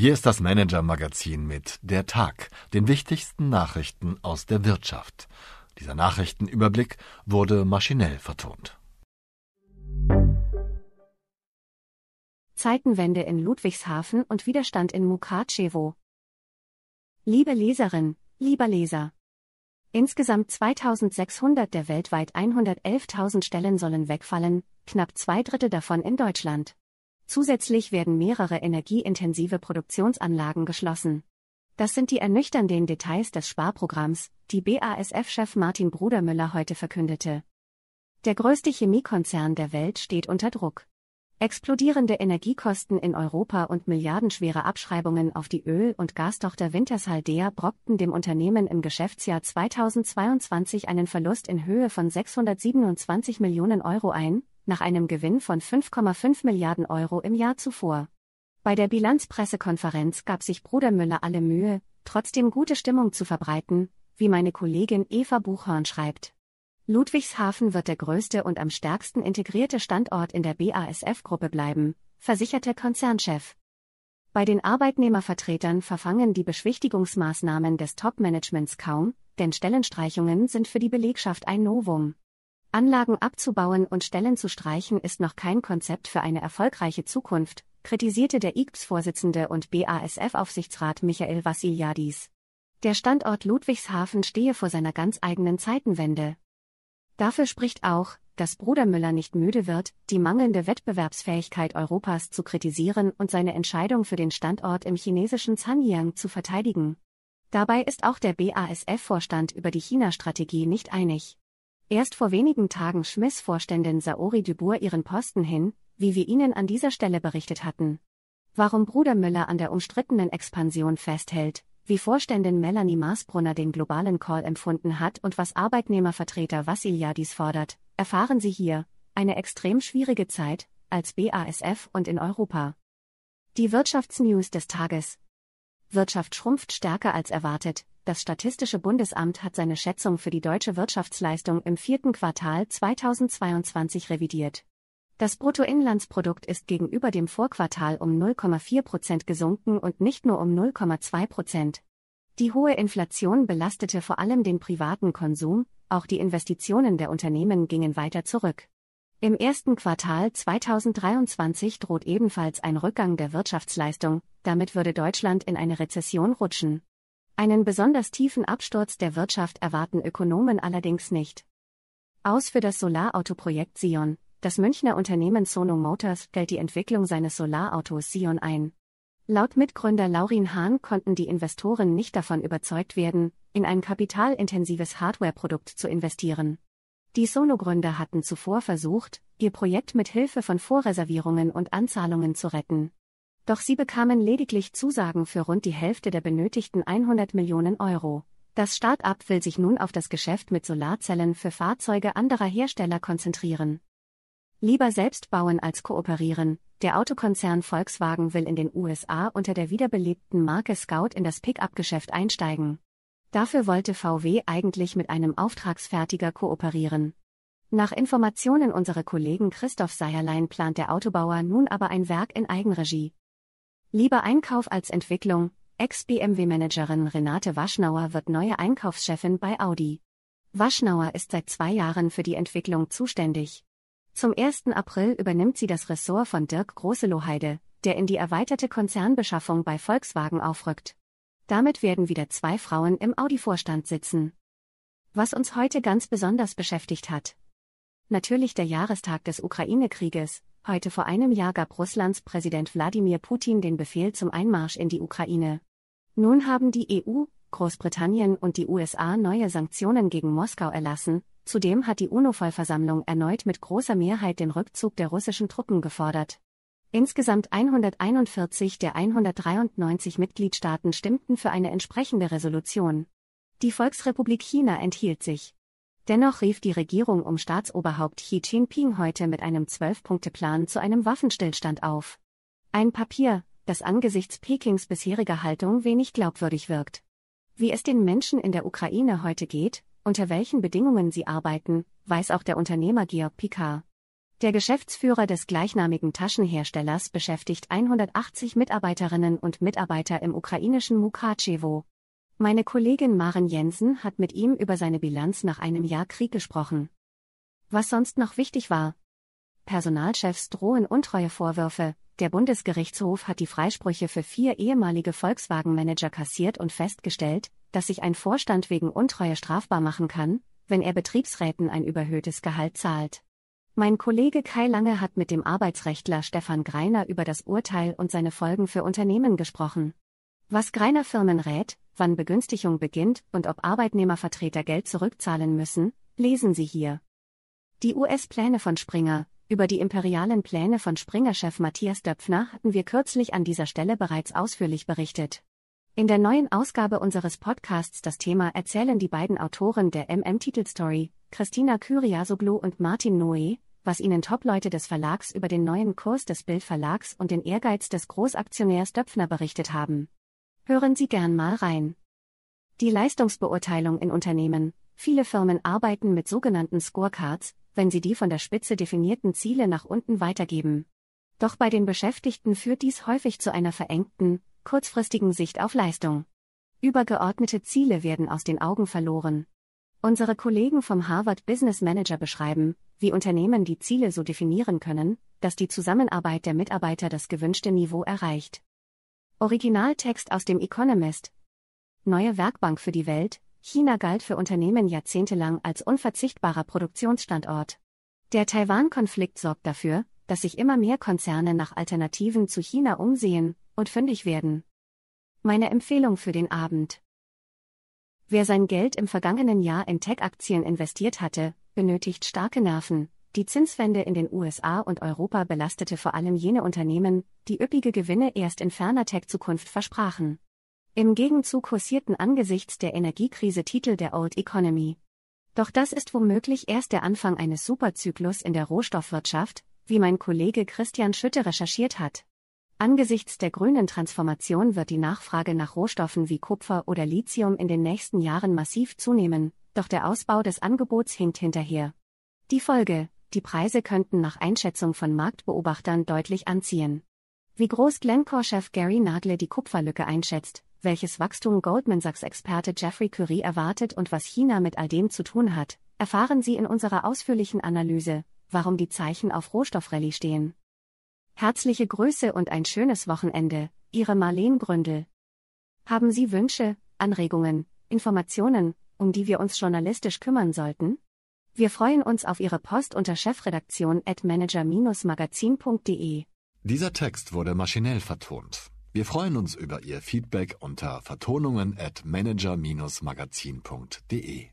Hier ist das Manager-Magazin mit Der Tag, den wichtigsten Nachrichten aus der Wirtschaft. Dieser Nachrichtenüberblick wurde maschinell vertont. Zeitenwende in Ludwigshafen und Widerstand in Mukachevo. Liebe Leserin, lieber Leser. Insgesamt 2600 der weltweit 111.000 Stellen sollen wegfallen, knapp zwei Drittel davon in Deutschland. Zusätzlich werden mehrere energieintensive Produktionsanlagen geschlossen. Das sind die ernüchternden Details des Sparprogramms, die BASF-Chef Martin Brudermüller heute verkündete. Der größte Chemiekonzern der Welt steht unter Druck. Explodierende Energiekosten in Europa und milliardenschwere Abschreibungen auf die Öl- und Gastochter Wintershaldea brockten dem Unternehmen im Geschäftsjahr 2022 einen Verlust in Höhe von 627 Millionen Euro ein, nach einem Gewinn von 5,5 Milliarden Euro im Jahr zuvor. Bei der Bilanzpressekonferenz gab sich Bruder Müller alle Mühe, trotzdem gute Stimmung zu verbreiten, wie meine Kollegin Eva Buchhorn schreibt. Ludwigshafen wird der größte und am stärksten integrierte Standort in der BASF-Gruppe bleiben, versicherte Konzernchef. Bei den Arbeitnehmervertretern verfangen die Beschwichtigungsmaßnahmen des Top-Managements kaum, denn Stellenstreichungen sind für die Belegschaft ein Novum. Anlagen abzubauen und Stellen zu streichen ist noch kein Konzept für eine erfolgreiche Zukunft, kritisierte der IGPS-Vorsitzende und BASF-Aufsichtsrat Michael Vassiliadis. Der Standort Ludwigshafen stehe vor seiner ganz eigenen Zeitenwende. Dafür spricht auch, dass Bruder Müller nicht müde wird, die mangelnde Wettbewerbsfähigkeit Europas zu kritisieren und seine Entscheidung für den Standort im chinesischen Zanyang zu verteidigen. Dabei ist auch der BASF-Vorstand über die China-Strategie nicht einig. Erst vor wenigen Tagen schmiss Vorständin Saori Dubourg ihren Posten hin, wie wir Ihnen an dieser Stelle berichtet hatten. Warum Bruder Müller an der umstrittenen Expansion festhält, wie Vorständin Melanie Maasbrunner den globalen Call empfunden hat und was Arbeitnehmervertreter Vassiliadis fordert, erfahren Sie hier. Eine extrem schwierige Zeit, als BASF und in Europa. Die Wirtschaftsnews des Tages. Wirtschaft schrumpft stärker als erwartet, das Statistische Bundesamt hat seine Schätzung für die deutsche Wirtschaftsleistung im vierten Quartal 2022 revidiert. Das Bruttoinlandsprodukt ist gegenüber dem Vorquartal um 0,4 Prozent gesunken und nicht nur um 0,2 Prozent. Die hohe Inflation belastete vor allem den privaten Konsum, auch die Investitionen der Unternehmen gingen weiter zurück. Im ersten Quartal 2023 droht ebenfalls ein Rückgang der Wirtschaftsleistung, damit würde Deutschland in eine Rezession rutschen. Einen besonders tiefen Absturz der Wirtschaft erwarten Ökonomen allerdings nicht. Aus für das Solarautoprojekt Sion. Das Münchner Unternehmen Sono Motors stellt die Entwicklung seines Solarautos Sion ein. Laut Mitgründer Laurin Hahn konnten die Investoren nicht davon überzeugt werden, in ein kapitalintensives Hardwareprodukt zu investieren. Die Sono-Gründer hatten zuvor versucht, ihr Projekt mit Hilfe von Vorreservierungen und Anzahlungen zu retten. Doch sie bekamen lediglich Zusagen für rund die Hälfte der benötigten 100 Millionen Euro. Das Start-up will sich nun auf das Geschäft mit Solarzellen für Fahrzeuge anderer Hersteller konzentrieren. Lieber selbst bauen als kooperieren. Der Autokonzern Volkswagen will in den USA unter der wiederbelebten Marke Scout in das Pickup-Geschäft einsteigen. Dafür wollte VW eigentlich mit einem Auftragsfertiger kooperieren. Nach Informationen unserer Kollegen Christoph Seierlein plant der Autobauer nun aber ein Werk in Eigenregie. Lieber Einkauf als Entwicklung, Ex-BMW-Managerin Renate Waschnauer wird neue Einkaufschefin bei Audi. Waschnauer ist seit zwei Jahren für die Entwicklung zuständig. Zum 1. April übernimmt sie das Ressort von Dirk Großelohheide, der in die erweiterte Konzernbeschaffung bei Volkswagen aufrückt. Damit werden wieder zwei Frauen im Audi-Vorstand sitzen. Was uns heute ganz besonders beschäftigt hat. Natürlich der Jahrestag des Ukraine-Krieges, Heute vor einem Jahr gab Russlands Präsident Wladimir Putin den Befehl zum Einmarsch in die Ukraine. Nun haben die EU, Großbritannien und die USA neue Sanktionen gegen Moskau erlassen, zudem hat die UNO-Vollversammlung erneut mit großer Mehrheit den Rückzug der russischen Truppen gefordert. Insgesamt 141 der 193 Mitgliedstaaten stimmten für eine entsprechende Resolution. Die Volksrepublik China enthielt sich. Dennoch rief die Regierung um Staatsoberhaupt Xi Jinping heute mit einem Zwölf-Punkte-Plan zu einem Waffenstillstand auf. Ein Papier, das angesichts Pekings bisheriger Haltung wenig glaubwürdig wirkt. Wie es den Menschen in der Ukraine heute geht, unter welchen Bedingungen sie arbeiten, weiß auch der Unternehmer Georg Picard. Der Geschäftsführer des gleichnamigen Taschenherstellers beschäftigt 180 Mitarbeiterinnen und Mitarbeiter im ukrainischen Mukachevo. Meine Kollegin Maren Jensen hat mit ihm über seine Bilanz nach einem Jahr Krieg gesprochen. Was sonst noch wichtig war. Personalchefs drohen Untreuevorwürfe, der Bundesgerichtshof hat die Freisprüche für vier ehemalige Volkswagen-Manager kassiert und festgestellt, dass sich ein Vorstand wegen Untreue strafbar machen kann, wenn er Betriebsräten ein überhöhtes Gehalt zahlt. Mein Kollege Kai Lange hat mit dem Arbeitsrechtler Stefan Greiner über das Urteil und seine Folgen für Unternehmen gesprochen. Was Greiner Firmen rät, wann Begünstigung beginnt und ob Arbeitnehmervertreter Geld zurückzahlen müssen, lesen Sie hier. Die US-Pläne von Springer, über die imperialen Pläne von Springer-Chef Matthias Döpfner hatten wir kürzlich an dieser Stelle bereits ausführlich berichtet. In der neuen Ausgabe unseres Podcasts Das Thema erzählen die beiden Autoren der MM-Titelstory, Christina Kyriasoglu und Martin Noe, was Ihnen Top-Leute des Verlags über den neuen Kurs des Bildverlags und den Ehrgeiz des Großaktionärs Döpfner berichtet haben. Hören Sie gern mal rein. Die Leistungsbeurteilung in Unternehmen. Viele Firmen arbeiten mit sogenannten Scorecards, wenn sie die von der Spitze definierten Ziele nach unten weitergeben. Doch bei den Beschäftigten führt dies häufig zu einer verengten, kurzfristigen Sicht auf Leistung. Übergeordnete Ziele werden aus den Augen verloren. Unsere Kollegen vom Harvard Business Manager beschreiben, wie Unternehmen die Ziele so definieren können, dass die Zusammenarbeit der Mitarbeiter das gewünschte Niveau erreicht. Originaltext aus dem Economist. Neue Werkbank für die Welt. China galt für Unternehmen jahrzehntelang als unverzichtbarer Produktionsstandort. Der Taiwan-Konflikt sorgt dafür, dass sich immer mehr Konzerne nach Alternativen zu China umsehen und fündig werden. Meine Empfehlung für den Abend. Wer sein Geld im vergangenen Jahr in Tech-Aktien investiert hatte, benötigt starke Nerven. Die Zinswende in den USA und Europa belastete vor allem jene Unternehmen, die üppige Gewinne erst in ferner Tech-Zukunft versprachen. Im Gegenzug kursierten angesichts der Energiekrise Titel der Old Economy. Doch das ist womöglich erst der Anfang eines Superzyklus in der Rohstoffwirtschaft, wie mein Kollege Christian Schütte recherchiert hat. Angesichts der grünen Transformation wird die Nachfrage nach Rohstoffen wie Kupfer oder Lithium in den nächsten Jahren massiv zunehmen, doch der Ausbau des Angebots hinkt hinterher. Die Folge, die Preise könnten nach Einschätzung von Marktbeobachtern deutlich anziehen. Wie groß Glencore-Chef Gary Nagle die Kupferlücke einschätzt, welches Wachstum Goldman Sachs-Experte Jeffrey Curie erwartet und was China mit all dem zu tun hat, erfahren Sie in unserer ausführlichen Analyse, warum die Zeichen auf Rohstoffrallye stehen. Herzliche Grüße und ein schönes Wochenende, Ihre Marleen Gründel. Haben Sie Wünsche, Anregungen, Informationen, um die wir uns journalistisch kümmern sollten? Wir freuen uns auf Ihre Post unter chefredaktion at manager-magazin.de. Dieser Text wurde maschinell vertont. Wir freuen uns über Ihr Feedback unter vertonungen at manager-magazin.de.